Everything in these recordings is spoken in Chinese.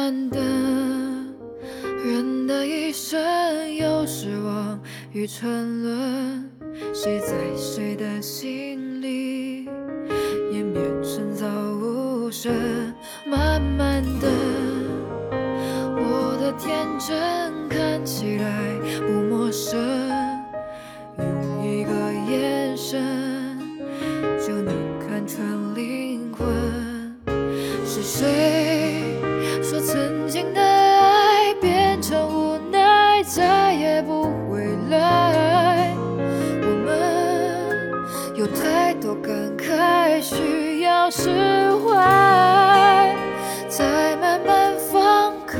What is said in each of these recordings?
慢的，人的一生有失望与沉沦，谁在谁的心里，湮灭尘早无声。慢慢的，我的天真看起来。感慨需要释怀，才慢慢放开，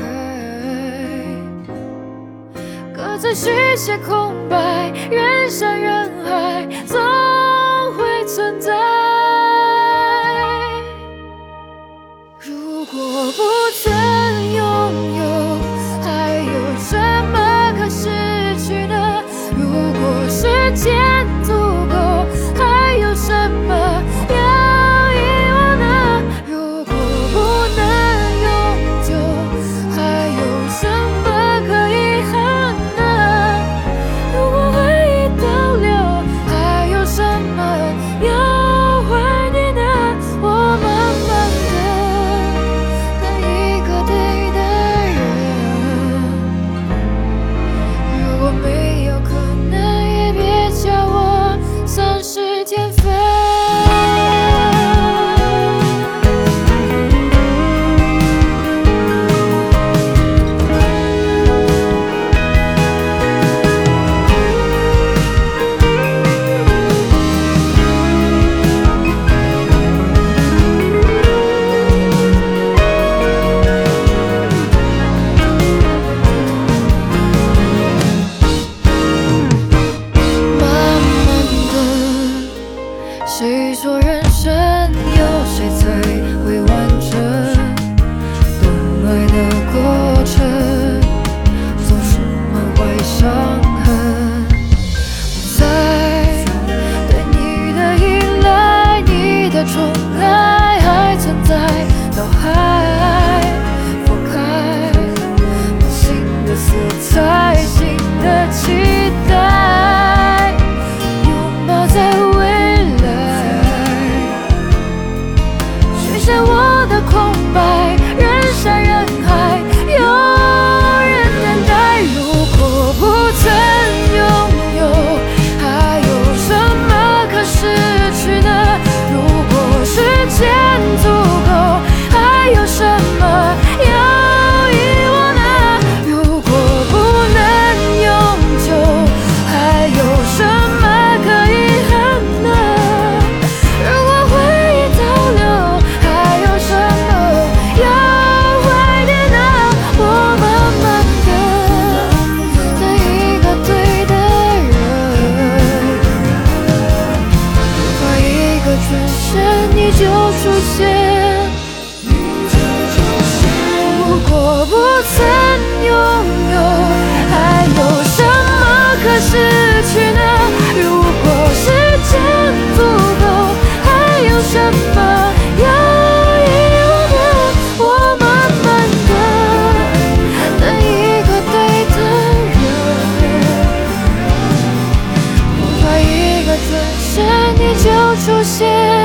各自续写空白。人山人海。转身你就出现。出现。